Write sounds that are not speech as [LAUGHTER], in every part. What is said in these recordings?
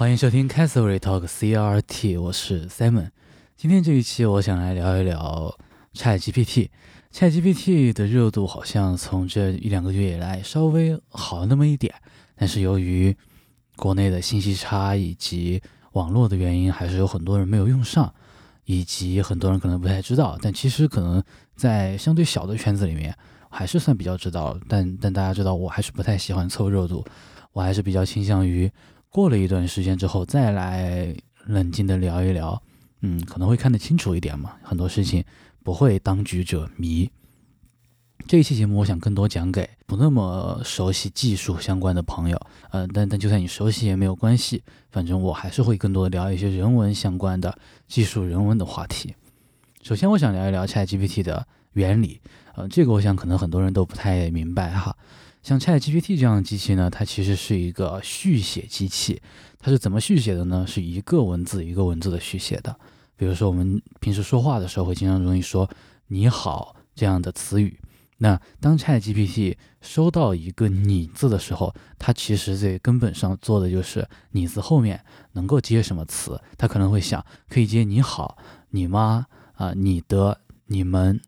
欢迎收听 Castle Talk CRT，我是 Simon。今天这一期我想来聊一聊 ChatGPT。ChatGPT 的热度好像从这一两个月以来稍微好那么一点，但是由于国内的信息差以及网络的原因，还是有很多人没有用上，以及很多人可能不太知道。但其实可能在相对小的圈子里面，还是算比较知道。但但大家知道，我还是不太喜欢凑热度，我还是比较倾向于过了一段时间之后再来冷静的聊一聊。嗯，可能会看得清楚一点嘛，很多事情不会当局者迷。这一期节目，我想更多讲给不那么熟悉技术相关的朋友。呃，但但就算你熟悉也没有关系，反正我还是会更多的聊一些人文相关的技术人文的话题。首先，我想聊一聊 ChatGPT 的原理。呃，这个我想可能很多人都不太明白哈。像 ChatGPT 这样的机器呢，它其实是一个续写机器。它是怎么续写的呢？是一个文字一个文字的续写的。比如说我们平时说话的时候，会经常容易说“你好”这样的词语。那当 ChatGPT 收到一个“你”字的时候，它其实在根本上做的就是“你”字后面能够接什么词。它可能会想，可以接“你好”“你妈”啊“你的”“你们”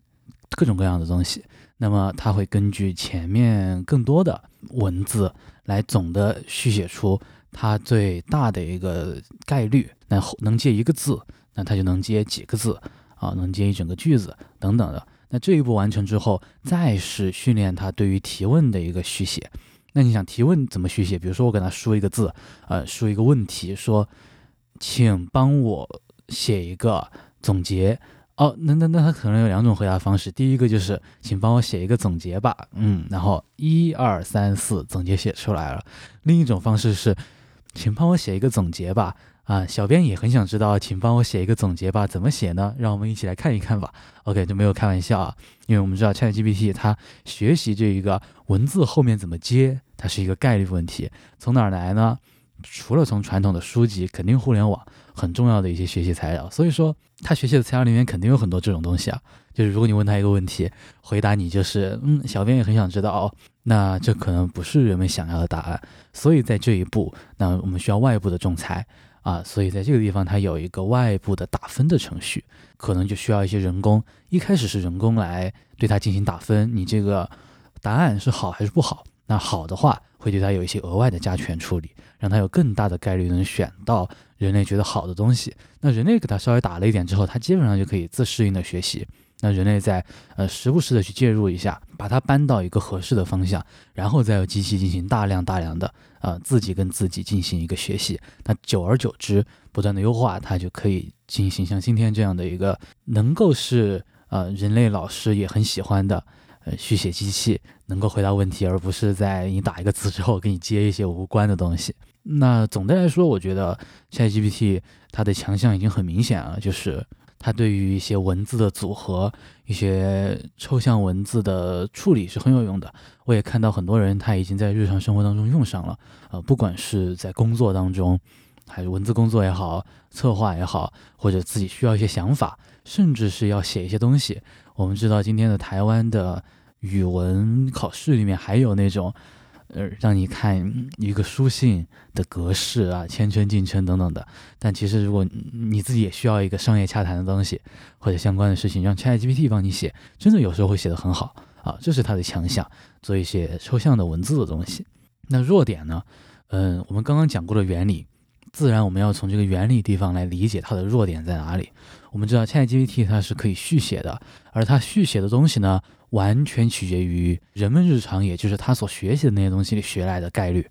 各种各样的东西。那么它会根据前面更多的文字来总的续写出它最大的一个概率。那能接一个字，那它就能接几个字啊？能接一整个句子等等的。那这一步完成之后，再是训练它对于提问的一个续写。那你想提问怎么续写？比如说我给它输一个字，呃，输一个问题，说，请帮我写一个总结。哦，那那那它可能有两种回答方式。第一个就是，请帮我写一个总结吧。嗯，然后一二三四，总结写出来了。另一种方式是，请帮我写一个总结吧。啊，小编也很想知道，请帮我写一个总结吧，怎么写呢？让我们一起来看一看吧。OK，就没有开玩笑啊，因为我们知道 ChatGPT 它学习这一个文字后面怎么接，它是一个概率问题。从哪儿来呢？除了从传统的书籍，肯定互联网很重要的一些学习材料。所以说，他学习的材料里面肯定有很多这种东西啊。就是如果你问他一个问题，回答你就是嗯，小编也很想知道哦，那这可能不是人们想要的答案。所以在这一步，那我们需要外部的仲裁。啊，所以在这个地方，它有一个外部的打分的程序，可能就需要一些人工。一开始是人工来对它进行打分，你这个答案是好还是不好？那好的话，会对它有一些额外的加权处理，让它有更大的概率能选到人类觉得好的东西。那人类给它稍微打了一点之后，它基本上就可以自适应的学习。那人类在呃时不时的去介入一下，把它搬到一个合适的方向，然后再由机器进行大量大量的呃自己跟自己进行一个学习。那久而久之，不断的优化，它就可以进行像今天这样的一个能够是呃人类老师也很喜欢的呃续写机器，能够回答问题，而不是在你打一个字之后给你接一些无关的东西。那总的来说，我觉得 ChatGPT 它的强项已经很明显了，就是。它对于一些文字的组合、一些抽象文字的处理是很有用的。我也看到很多人他已经在日常生活当中用上了。呃，不管是在工作当中，还是文字工作也好、策划也好，或者自己需要一些想法，甚至是要写一些东西。我们知道今天的台湾的语文考试里面还有那种。呃，让你看一个书信的格式啊，谦称、敬称等等的。但其实，如果你自己也需要一个商业洽谈的东西或者相关的事情，让 ChatGPT 帮你写，真的有时候会写得很好啊，这是它的强项。做一些抽象的文字的东西，那弱点呢？嗯，我们刚刚讲过的原理，自然我们要从这个原理地方来理解它的弱点在哪里。我们知道 ChatGPT 它是可以续写的，而它续写的东西呢？完全取决于人们日常，也就是他所学习的那些东西里学来的概率，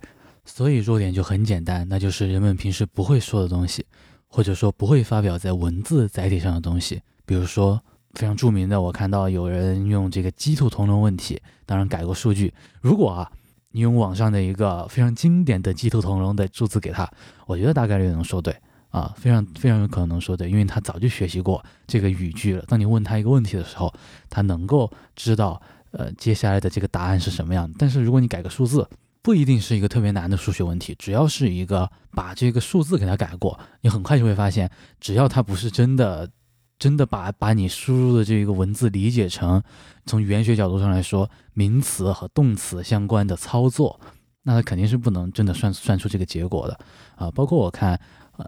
所以弱点就很简单，那就是人们平时不会说的东西，或者说不会发表在文字载体上的东西。比如说非常著名的，我看到有人用这个鸡兔同笼问题，当然改过数据。如果啊，你用网上的一个非常经典的鸡兔同笼的数字给他，我觉得大概率能说对。啊，非常非常有可能说的，因为他早就学习过这个语句了。当你问他一个问题的时候，他能够知道，呃，接下来的这个答案是什么样。但是如果你改个数字，不一定是一个特别难的数学问题，只要是一个把这个数字给他改过，你很快就会发现，只要他不是真的，真的把把你输入的这个文字理解成从语言学角度上来说，名词和动词相关的操作。那它肯定是不能真的算算出这个结果的啊。包括我看，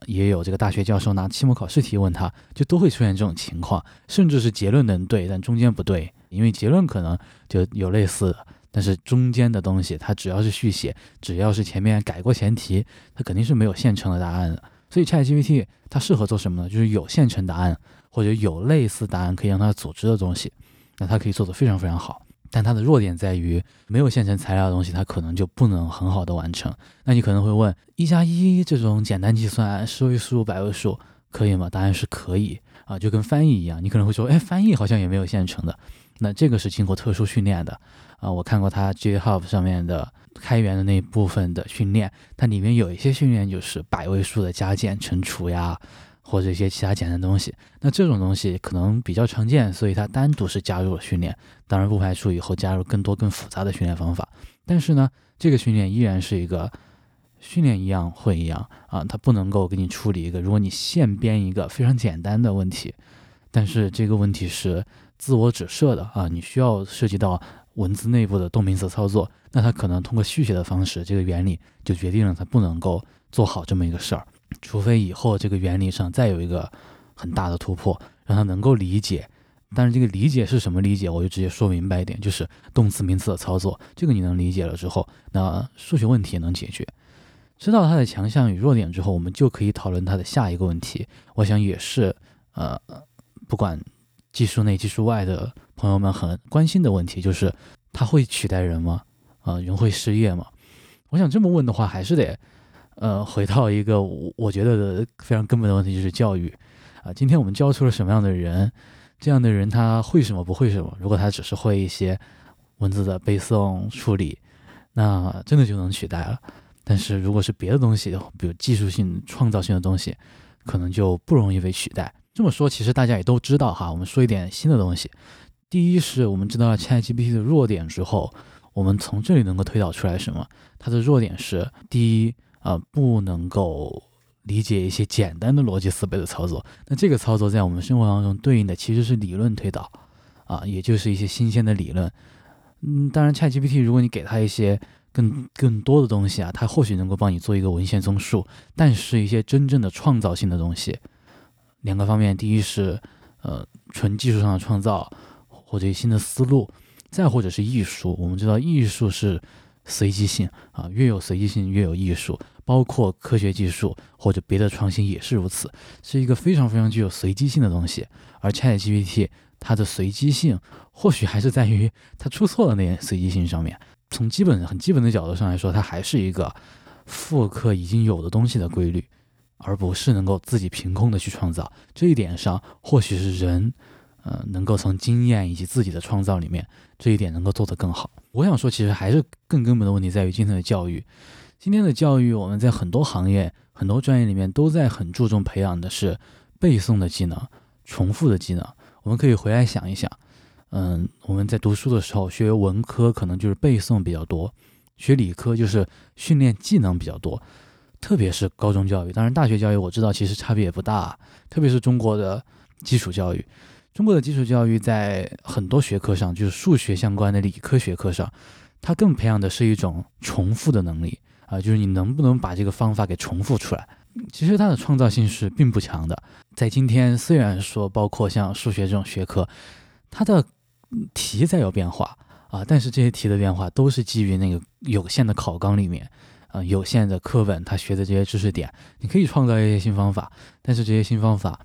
也有这个大学教授拿期末考试题问他，就都会出现这种情况，甚至是结论能对，但中间不对，因为结论可能就有类似的，但是中间的东西它只要是续写，只要是前面改过前提，它肯定是没有现成的答案的。所以 ChatGPT 它适合做什么呢？就是有现成答案或者有类似答案可以让它组织的东西，那它可以做得非常非常好。但它的弱点在于没有现成材料的东西，它可能就不能很好的完成。那你可能会问：一加一这种简单计算，十位数、百位数可以吗？答案是可以啊，就跟翻译一样。你可能会说：哎，翻译好像也没有现成的。那这个是经过特殊训练的啊。我看过它 GitHub 上面的开源的那一部分的训练，它里面有一些训练就是百位数的加减乘除呀。或者一些其他简单的东西，那这种东西可能比较常见，所以它单独是加入了训练。当然不排除以后加入更多更复杂的训练方法。但是呢，这个训练依然是一个训练一样会一样啊，它不能够给你处理一个，如果你现编一个非常简单的问题，但是这个问题是自我指涉的啊，你需要涉及到文字内部的动名词操作，那它可能通过续写的方式，这个原理就决定了它不能够做好这么一个事儿。除非以后这个原理上再有一个很大的突破，让他能够理解。但是这个理解是什么理解，我就直接说明白一点，就是动词名词的操作。这个你能理解了之后，那数学问题也能解决。知道它的强项与弱点之后，我们就可以讨论它的下一个问题。我想也是，呃，不管技术内技术外的朋友们很关心的问题，就是它会取代人吗？啊，人会失业吗？我想这么问的话，还是得。呃，回到一个我我觉得非常根本的问题，就是教育啊。今天我们教出了什么样的人？这样的人他会什么，不会什么？如果他只是会一些文字的背诵处理，那真的就能取代了。但是如果是别的东西，比如技术性、创造性的东西，可能就不容易被取代。这么说，其实大家也都知道哈。我们说一点新的东西。第一是我们知道了 ChatGPT 的弱点之后，我们从这里能够推导出来什么？它的弱点是第一。啊，不能够理解一些简单的逻辑思维的操作。那这个操作在我们生活当中对应的其实是理论推导，啊，也就是一些新鲜的理论。嗯，当然，ChatGPT 如果你给它一些更更多的东西啊，它或许能够帮你做一个文献综述。但是，一些真正的创造性的东西，两个方面，第一是呃纯技术上的创造或者新的思路，再或者是艺术。我们知道艺术是随机性啊，越有随机性越有艺术。包括科学技术或者别的创新也是如此，是一个非常非常具有随机性的东西。而 ChatGPT 它的随机性或许还是在于它出错的那些随机性上面。从基本很基本的角度上来说，它还是一个复刻已经有的东西的规律，而不是能够自己凭空的去创造。这一点上，或许是人，呃，能够从经验以及自己的创造里面，这一点能够做得更好。我想说，其实还是更根本的问题在于今天的教育。今天的教育，我们在很多行业、很多专业里面都在很注重培养的是背诵的技能、重复的技能。我们可以回来想一想，嗯，我们在读书的时候，学文科可能就是背诵比较多，学理科就是训练技能比较多。特别是高中教育，当然大学教育我知道其实差别也不大。特别是中国的基础教育，中国的基础教育在很多学科上，就是数学相关的理科学科上，它更培养的是一种重复的能力。啊，就是你能不能把这个方法给重复出来？其实它的创造性是并不强的。在今天，虽然说包括像数学这种学科，它的题在有变化啊，但是这些题的变化都是基于那个有限的考纲里面，啊，有限的课本，他学的这些知识点，你可以创造一些新方法，但是这些新方法。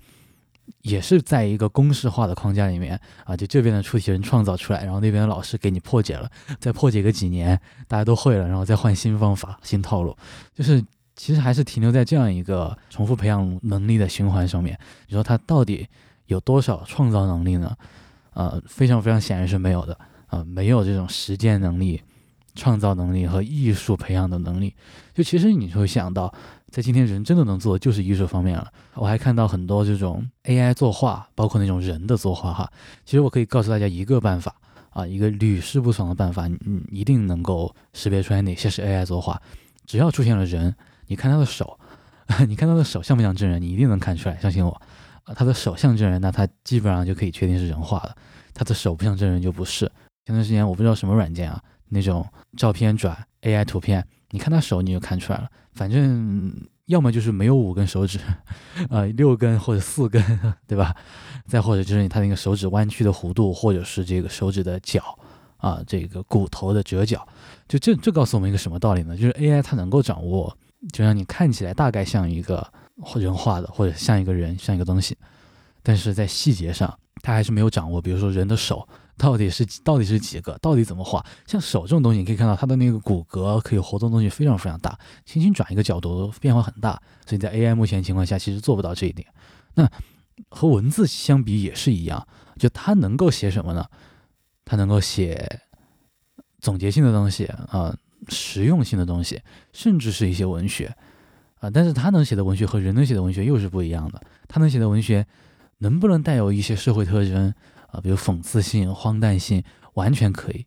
也是在一个公式化的框架里面啊，就这边的出题人创造出来，然后那边的老师给你破解了，再破解个几年，大家都会了，然后再换新方法、新套路，就是其实还是停留在这样一个重复培养能力的循环上面。你说他到底有多少创造能力呢？呃，非常非常显然是没有的啊，没有这种实践能力。创造能力和艺术培养的能力，就其实你会想到，在今天人真的能做的就是艺术方面了。我还看到很多这种 AI 作画，包括那种人的作画哈。其实我可以告诉大家一个办法啊，一个屡试不爽的办法，你一定能够识别出来哪些是 AI 作画。只要出现了人，你看他的手，[LAUGHS] 你看他的手像不像真人，你一定能看出来，相信我啊。他的手像真人，那他基本上就可以确定是人画的；他的手不像真人就不是。前段时间我不知道什么软件啊，那种照片转 AI 图片，你看他手你就看出来了，反正要么就是没有五根手指，呃，六根或者四根，对吧？再或者就是他那个手指弯曲的弧度，或者是这个手指的角啊，这个骨头的折角，就这这告诉我们一个什么道理呢？就是 AI 它能够掌握，就让你看起来大概像一个人画的，或者像一个人，像一个东西，但是在细节上。他还是没有掌握，比如说人的手到底是到底是几个，到底怎么画？像手这种东西，你可以看到它的那个骨骼可以活动的东西非常非常大，轻轻转一个角度变化很大，所以在 AI 目前情况下其实做不到这一点。那和文字相比也是一样，就它能够写什么呢？它能够写总结性的东西啊，实用性的东西，甚至是一些文学啊。但是它能写的文学和人能写的文学又是不一样的，它能写的文学。能不能带有一些社会特征啊，比如讽刺性、荒诞性，完全可以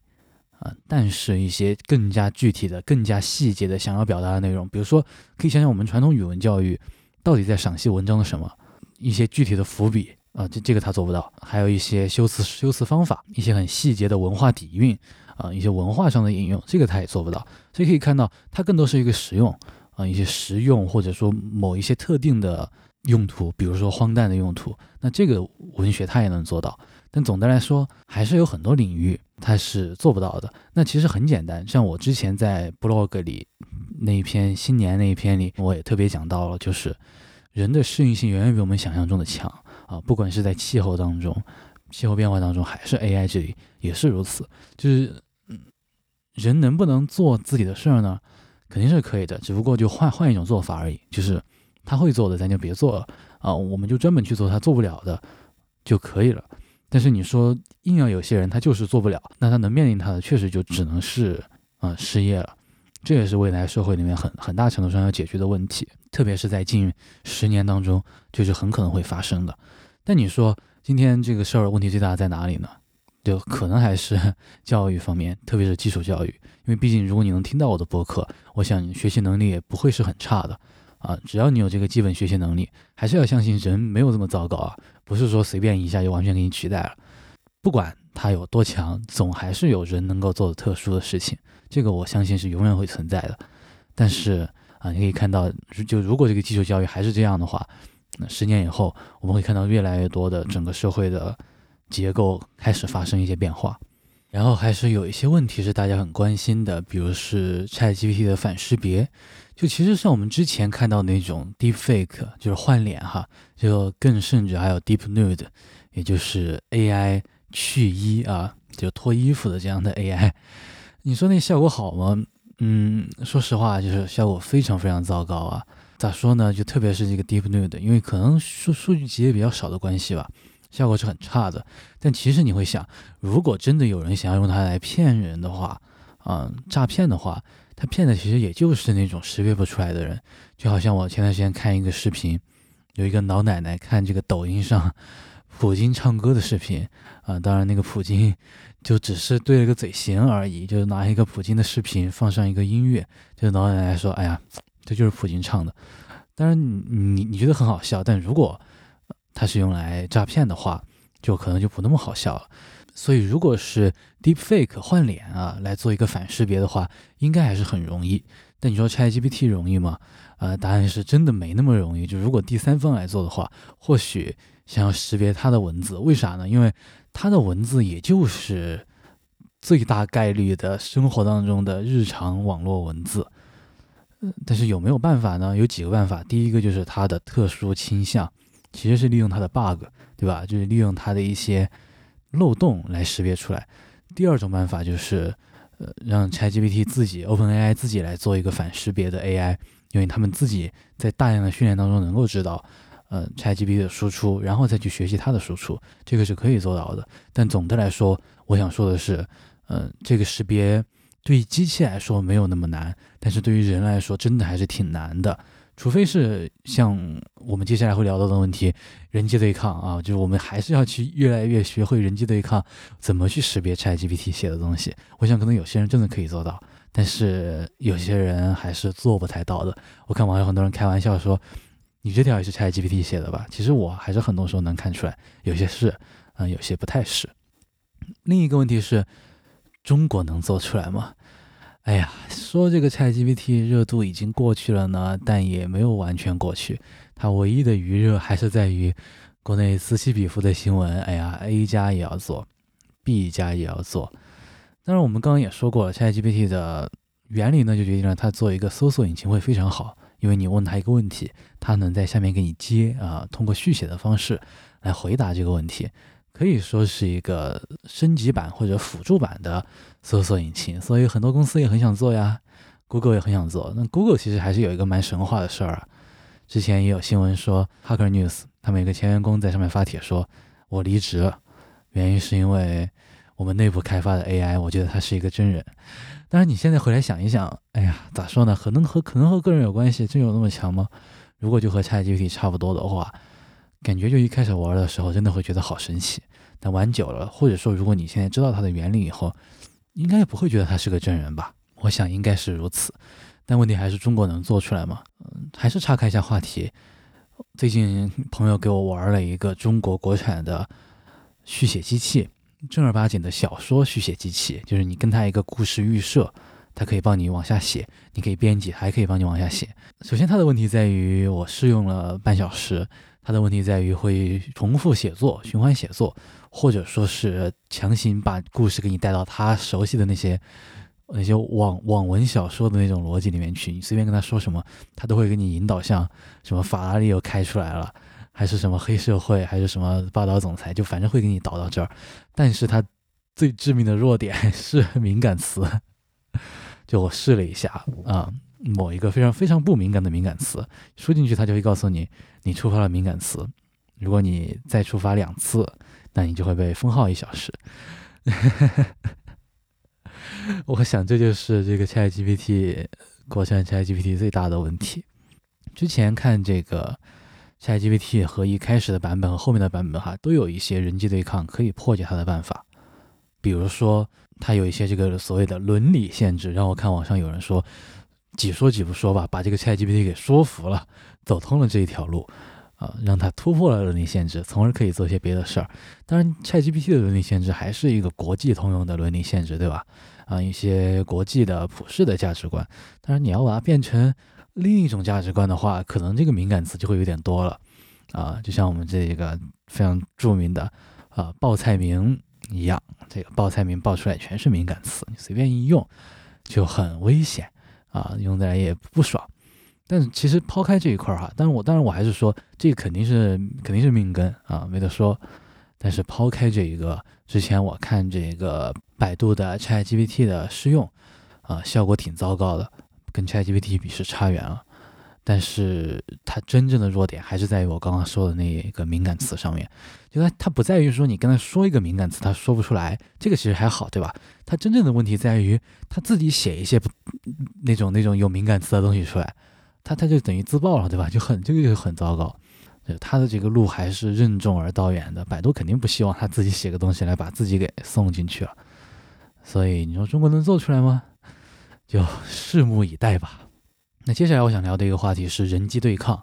啊。但是，一些更加具体的、更加细节的想要表达的内容，比如说，可以想想我们传统语文教育到底在赏析文章的什么，一些具体的伏笔啊，这这个他做不到。还有一些修辞、修辞方法，一些很细节的文化底蕴啊，一些文化上的引用，这个他也做不到。所以可以看到，它更多是一个实用啊，一些实用或者说某一些特定的。用途，比如说荒诞的用途，那这个文学它也能做到，但总的来说还是有很多领域它是做不到的。那其实很简单，像我之前在 blog 里那一篇新年那一篇里，我也特别讲到了，就是人的适应性远远比我们想象中的强啊，不管是在气候当中、气候变化当中，还是 AI 这里也是如此。就是嗯，人能不能做自己的事儿呢？肯定是可以的，只不过就换换一种做法而已，就是。他会做的，咱就别做了啊！我们就专门去做他做不了的就可以了。但是你说硬要有些人他就是做不了，那他能面临他的确实就只能是啊失业了。这也是未来社会里面很很大程度上要解决的问题，特别是在近十年当中就是很可能会发生的。但你说今天这个事儿问题最大在哪里呢？就可能还是教育方面，特别是基础教育，因为毕竟如果你能听到我的播客，我想你学习能力也不会是很差的。啊，只要你有这个基本学习能力，还是要相信人没有这么糟糕啊！不是说随便一下就完全给你取代了。不管他有多强，总还是有人能够做的特殊的事情，这个我相信是永远会存在的。但是啊，你可以看到，就如果这个基础教育还是这样的话，那十年以后，我们会看到越来越多的整个社会的结构开始发生一些变化。然后还是有一些问题是大家很关心的，比如是 ChatGPT 的反识别。就其实像我们之前看到那种 deep fake，就是换脸哈，就更甚至还有 deep nude，也就是 AI 去衣啊，就脱衣服的这样的 AI。[LAUGHS] 你说那效果好吗？嗯，说实话，就是效果非常非常糟糕啊。咋说呢？就特别是这个 deep nude，因为可能数数据集也比较少的关系吧，效果是很差的。但其实你会想，如果真的有人想要用它来骗人的话，嗯，诈骗的话。他骗的其实也就是那种识别不出来的人，就好像我前段时间看一个视频，有一个老奶奶看这个抖音上普京唱歌的视频啊，当然那个普京就只是对了个嘴型而已，就是拿一个普京的视频放上一个音乐，就老奶奶说：“哎呀，这就是普京唱的。”当然你你你觉得很好笑，但如果它是用来诈骗的话，就可能就不那么好笑了。所以，如果是 Deepfake 换脸啊，来做一个反识别的话，应该还是很容易。但你说 ChatGPT 容易吗？呃，答案是真的没那么容易。就如果第三方来做的话，或许想要识别它的文字，为啥呢？因为它的文字也就是最大概率的生活当中的日常网络文字。嗯，但是有没有办法呢？有几个办法。第一个就是它的特殊倾向，其实是利用它的 bug，对吧？就是利用它的一些。漏洞来识别出来。第二种办法就是，呃，让 ChatGPT 自己 OpenAI 自己来做一个反识别的 AI，因为他们自己在大量的训练当中能够知道，呃，ChatGPT 的输出，然后再去学习它的输出，这个是可以做到的。但总的来说，我想说的是，呃，这个识别对于机器来说没有那么难，但是对于人来说，真的还是挺难的。除非是像我们接下来会聊到的问题，人机对抗啊，就是我们还是要去越来越学会人机对抗，怎么去识别 ChatGPT 写的东西。我想可能有些人真的可以做到，但是有些人还是做不太到的。我看网上很多人开玩笑说，你这条也是 ChatGPT 写的吧？其实我还是很多时候能看出来，有些是，嗯，有些不太是。另一个问题是，中国能做出来吗？哎呀，说这个 ChatGPT 热度已经过去了呢，但也没有完全过去。它唯一的余热还是在于国内此起彼伏的新闻。哎呀，A 加也要做，B 加也要做。当然，我们刚刚也说过了，ChatGPT 的原理呢，就决定了它做一个搜索引擎会非常好，因为你问它一个问题，它能在下面给你接啊，通过续写的方式来回答这个问题。可以说是一个升级版或者辅助版的搜索引擎，所以很多公司也很想做呀，Google 也很想做。那 Google 其实还是有一个蛮神话的事儿啊，之前也有新闻说，Hacker News 他们一个前员工在上面发帖说，我离职，原因是因为我们内部开发的 AI，我觉得他是一个真人。当然你现在回来想一想，哎呀，咋说呢？可能和可能和个人有关系，真有那么强吗？如果就和 ChatGPT 差不多的话。感觉就一开始玩的时候，真的会觉得好神奇，但玩久了，或者说如果你现在知道它的原理以后，应该也不会觉得它是个真人吧？我想应该是如此。但问题还是中国能做出来吗？嗯，还是岔开一下话题。最近朋友给我玩了一个中国国产的续写机器，正儿八经的小说续写机器，就是你跟它一个故事预设，它可以帮你往下写，你可以编辑，还可以帮你往下写。首先它的问题在于，我试用了半小时。它的问题在于会重复写作、循环写作，或者说是强行把故事给你带到他熟悉的那些那些网网文小说的那种逻辑里面去。你随便跟他说什么，他都会给你引导向什么法拉利又开出来了，还是什么黑社会，还是什么霸道总裁，就反正会给你导到这儿。但是他最致命的弱点 [LAUGHS] 是敏感词，[LAUGHS] 就我试了一下啊。某一个非常非常不敏感的敏感词输进去，它就会告诉你你触发了敏感词。如果你再触发两次，那你就会被封号一小时。[LAUGHS] 我想这就是这个 ChatGPT 国产 ChatGPT 最大的问题。之前看这个 ChatGPT 和一开始的版本和后面的版本哈，都有一些人机对抗可以破解它的办法。比如说，它有一些这个所谓的伦理限制，让我看网上有人说。几说几不说吧，把这个 ChatGPT 给说服了，走通了这一条路，啊，让它突破了伦理限制，从而可以做些别的事儿。当然，ChatGPT 的伦理限制还是一个国际通用的伦理限制，对吧？啊，一些国际的普世的价值观。当然，你要把它变成另一种价值观的话，可能这个敏感词就会有点多了，啊，就像我们这个非常著名的啊报菜名一样，这个报菜名报出来全是敏感词，你随便一用就很危险。啊，用起来也不爽，但是其实抛开这一块儿哈，但是我当然我还是说，这个肯定是肯定是命根啊，没得说。但是抛开这一个，之前我看这个百度的 ChatGPT 的试用，啊，效果挺糟糕的，跟 ChatGPT 比是差远了。但是它真正的弱点还是在于我刚刚说的那个敏感词上面，就它它不在于说你跟他说一个敏感词，他说不出来，这个其实还好，对吧？它真正的问题在于他自己写一些不那种那种有敏感词的东西出来，他他就等于自爆了，对吧？就很这个就很糟糕，他的这个路还是任重而道远的，百度肯定不希望他自己写个东西来把自己给送进去了，所以你说中国能做出来吗？就拭目以待吧。那接下来我想聊的一个话题是人机对抗。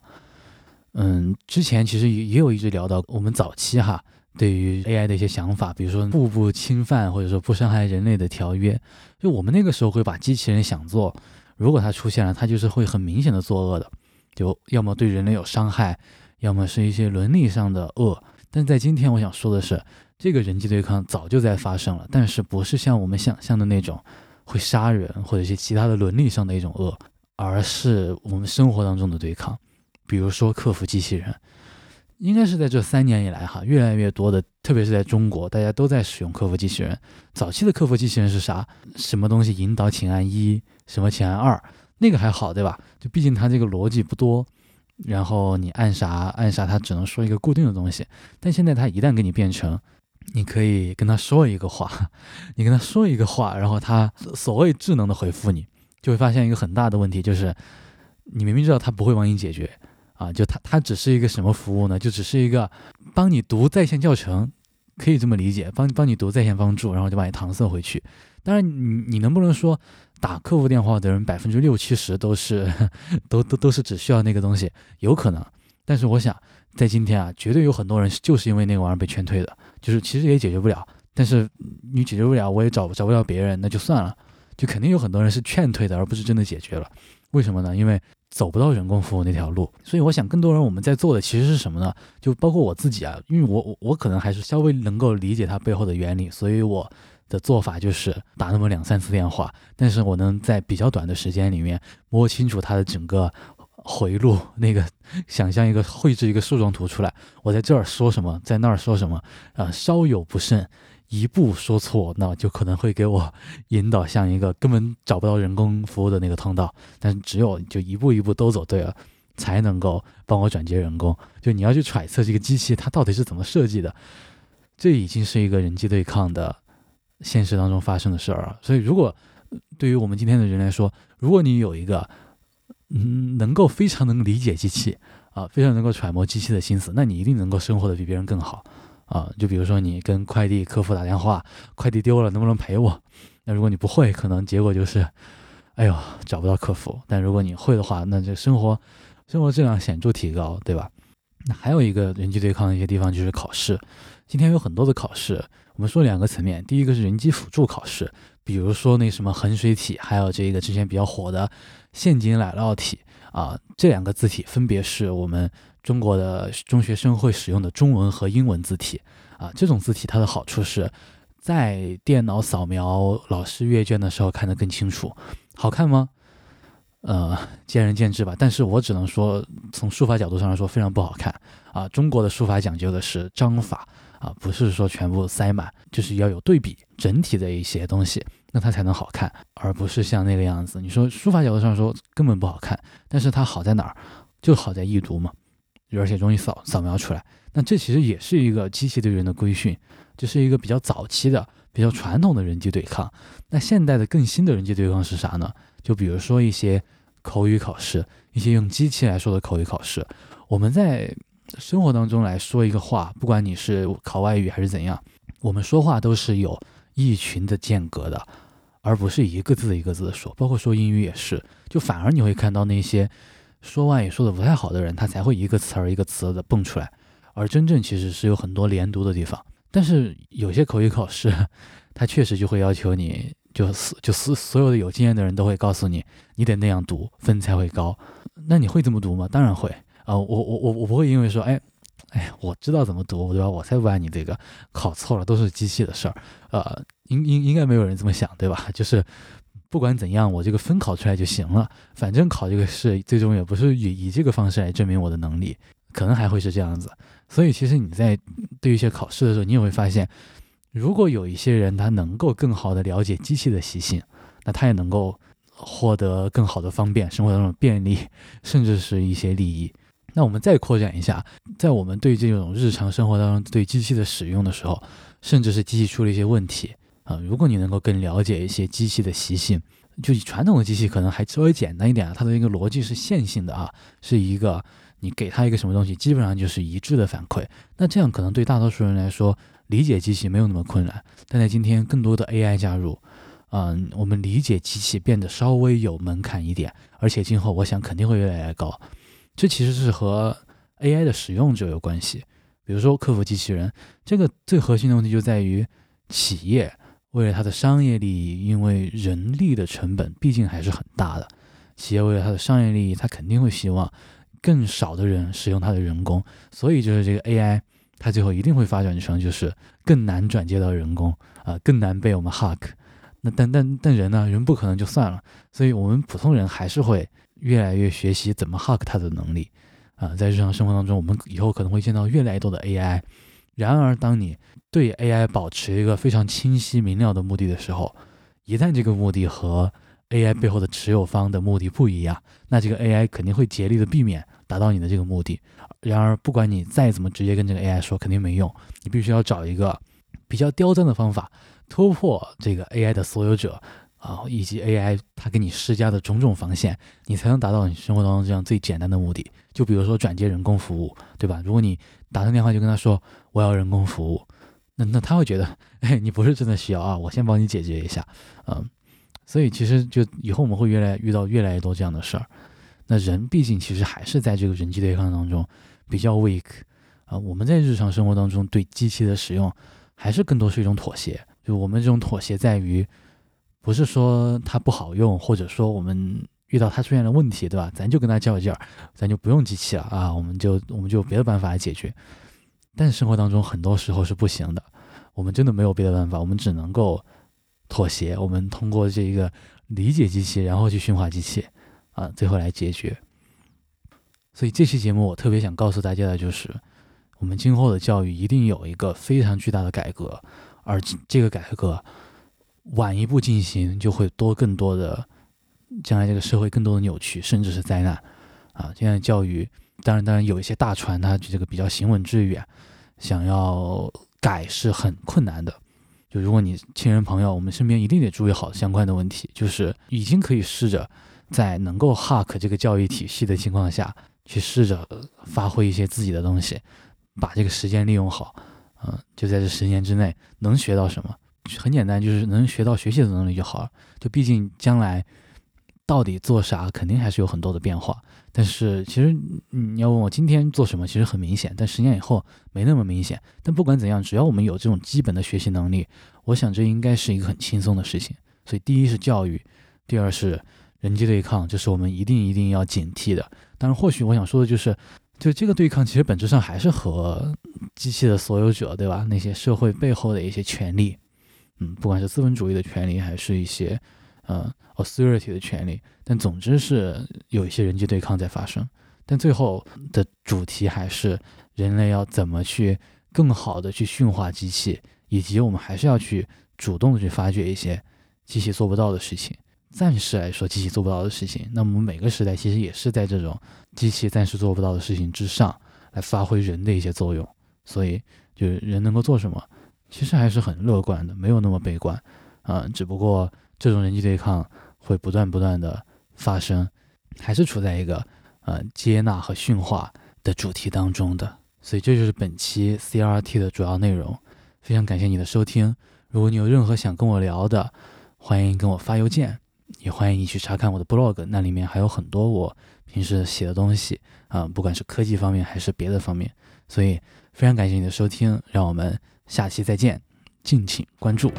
嗯，之前其实也也有一直聊到我们早期哈对于 AI 的一些想法，比如说互不侵犯或者说不伤害人类的条约。就我们那个时候会把机器人想做，如果它出现了，它就是会很明显的作恶的，就要么对人类有伤害，要么是一些伦理上的恶。但在今天，我想说的是，这个人机对抗早就在发生了，但是不是像我们想象的那种会杀人或者是其他的伦理上的一种恶。而是我们生活当中的对抗，比如说客服机器人，应该是在这三年以来哈，越来越多的，特别是在中国，大家都在使用客服机器人。早期的客服机器人是啥？什么东西引导请按一，什么请按二，那个还好，对吧？就毕竟它这个逻辑不多，然后你按啥按啥，它只能说一个固定的东西。但现在它一旦给你变成，你可以跟他说一个话，[LAUGHS] 你跟他说一个话，然后他所谓智能的回复你。就会发现一个很大的问题，就是你明明知道他不会帮你解决啊，就他他只是一个什么服务呢？就只是一个帮你读在线教程，可以这么理解，帮帮你读在线帮助，然后就把你搪塞回去。当然，你你能不能说打客服电话的人百分之六七十都是 [LAUGHS] 都都都是只需要那个东西？有可能，但是我想在今天啊，绝对有很多人就是因为那个玩意儿被劝退的，就是其实也解决不了。但是你解决不了，我也找找不了别人，那就算了。就肯定有很多人是劝退的，而不是真的解决了。为什么呢？因为走不到人工服务那条路。所以我想，更多人我们在做的其实是什么呢？就包括我自己啊，因为我我我可能还是稍微能够理解它背后的原理，所以我的做法就是打那么两三次电话，但是我能在比较短的时间里面摸清楚它的整个回路，那个想象一个绘制一个树状图出来，我在这儿说什么，在那儿说什么，啊，稍有不慎。一步说错，那就可能会给我引导向一个根本找不到人工服务的那个通道。但是只有就一步一步都走对了，才能够帮我转接人工。就你要去揣测这个机器它到底是怎么设计的，这已经是一个人机对抗的现实当中发生的事儿了。所以，如果对于我们今天的人来说，如果你有一个嗯能够非常能理解机器啊，非常能够揣摩机器的心思，那你一定能够生活的比别人更好。啊，就比如说你跟快递客服打电话，快递丢了，能不能赔我？那如果你不会，可能结果就是，哎呦，找不到客服。但如果你会的话，那这生活生活质量显著提高，对吧？那还有一个人机对抗的一些地方就是考试。今天有很多的考试，我们说两个层面，第一个是人机辅助考试，比如说那什么衡水体，还有这个之前比较火的陷阱奶酪体啊，这两个字体分别是我们。中国的中学生会使用的中文和英文字体啊，这种字体它的好处是在电脑扫描老师阅卷的时候看得更清楚，好看吗？呃，见仁见智吧。但是我只能说，从书法角度上来说，非常不好看啊。中国的书法讲究的是章法啊，不是说全部塞满，就是要有对比，整体的一些东西，那它才能好看，而不是像那个样子。你说书法角度上说根本不好看，但是它好在哪儿？就好在易读嘛。而且容易扫扫描出来，那这其实也是一个机器对人的规训，这是一个比较早期的、比较传统的人机对抗。那现代的更新的人机对抗是啥呢？就比如说一些口语考试，一些用机器来说的口语考试。我们在生活当中来说一个话，不管你是考外语还是怎样，我们说话都是有一群的间隔的，而不是一个字一个字的说。包括说英语也是，就反而你会看到那些。说外语说的不太好的人，他才会一个词儿一个词的蹦出来，而真正其实是有很多连读的地方。但是有些口语考试，他确实就会要求你，就就所所有的有经验的人都会告诉你，你得那样读，分才会高。那你会这么读吗？当然会啊！我我我我不会因为说，哎哎，我知道怎么读，对吧？我才不按你这个考错了，都是机器的事儿。呃，应应应该没有人这么想，对吧？就是。不管怎样，我这个分考出来就行了。反正考这个试，最终也不是以以这个方式来证明我的能力，可能还会是这样子。所以，其实你在对一些考试的时候，你也会发现，如果有一些人他能够更好的了解机器的习性，那他也能够获得更好的方便，生活当中便利，甚至是一些利益。那我们再扩展一下，在我们对这种日常生活当中对机器的使用的时候，甚至是机器出了一些问题。啊，如果你能够更了解一些机器的习性，就传统的机器可能还稍微简单一点啊，它的一个逻辑是线性的啊，是一个你给它一个什么东西，基本上就是一致的反馈。那这样可能对大多数人来说理解机器没有那么困难。但在今天更多的 AI 加入，嗯，我们理解机器变得稍微有门槛一点，而且今后我想肯定会越来越高。这其实是和 AI 的使用者有关系。比如说客服机器人，这个最核心的问题就在于企业。为了它的商业利益，因为人力的成本毕竟还是很大的，企业为了它的商业利益，它肯定会希望更少的人使用它的人工，所以就是这个 AI，它最后一定会发展成就是更难转接到人工啊，更难被我们 hack。那但但但人呢，人不可能就算了，所以我们普通人还是会越来越学习怎么 hack 它的能力啊，在日常生活当中，我们以后可能会见到越来越多的 AI。然而，当你对 AI 保持一个非常清晰明了的目的的时候，一旦这个目的和 AI 背后的持有方的目的不一样，那这个 AI 肯定会竭力的避免达到你的这个目的。然而，不管你再怎么直接跟这个 AI 说，肯定没用，你必须要找一个比较刁钻的方法，突破这个 AI 的所有者啊，以及 AI 它给你施加的种种防线，你才能达到你生活当中这样最简单的目的。就比如说转接人工服务，对吧？如果你打通电话就跟他说我要人工服务，那那他会觉得，哎，你不是真的需要啊，我先帮你解决一下，嗯，所以其实就以后我们会越来遇到越来越多这样的事儿。那人毕竟其实还是在这个人机对抗当中比较 weak 啊，我们在日常生活当中对机器的使用还是更多是一种妥协。就我们这种妥协在于，不是说它不好用，或者说我们遇到它出现了问题，对吧？咱就跟它较劲儿，咱就不用机器了啊，我们就我们就别的办法来解决。但是生活当中很多时候是不行的，我们真的没有别的办法，我们只能够妥协。我们通过这个理解机器，然后去驯化机器，啊，最后来解决。所以这期节目我特别想告诉大家的就是，我们今后的教育一定有一个非常巨大的改革，而这个改革晚一步进行，就会多更多的将来这个社会更多的扭曲，甚至是灾难。啊，现在教育当然当然有一些大船，它这个比较行稳致远，想要改是很困难的。就如果你亲人朋友，我们身边一定得注意好相关的问题，就是已经可以试着在能够 hack 这个教育体系的情况下。去试着发挥一些自己的东西，把这个时间利用好，嗯，就在这十年之内能学到什么，很简单，就是能学到学习的能力就好了。就毕竟将来到底做啥，肯定还是有很多的变化。但是其实你要问我今天做什么，其实很明显，但十年以后没那么明显。但不管怎样，只要我们有这种基本的学习能力，我想这应该是一个很轻松的事情。所以第一是教育，第二是人机对抗，这是我们一定一定要警惕的。当然，或许我想说的就是，就这个对抗，其实本质上还是和机器的所有者，对吧？那些社会背后的一些权利，嗯，不管是资本主义的权利，还是一些，呃，authority 的权利，但总之是有一些人机对抗在发生。但最后的主题还是人类要怎么去更好的去驯化机器，以及我们还是要去主动的去发掘一些机器做不到的事情。暂时来说，机器做不到的事情，那我们每个时代其实也是在这种机器暂时做不到的事情之上来发挥人的一些作用。所以，就是人能够做什么，其实还是很乐观的，没有那么悲观。嗯，只不过这种人机对抗会不断不断的发生，还是处在一个呃接纳和驯化的主题当中的。所以，这就是本期 CRT 的主要内容。非常感谢你的收听。如果你有任何想跟我聊的，欢迎跟我发邮件。也欢迎你去查看我的 blog，那里面还有很多我平时写的东西啊，不管是科技方面还是别的方面，所以非常感谢你的收听，让我们下期再见，敬请关注。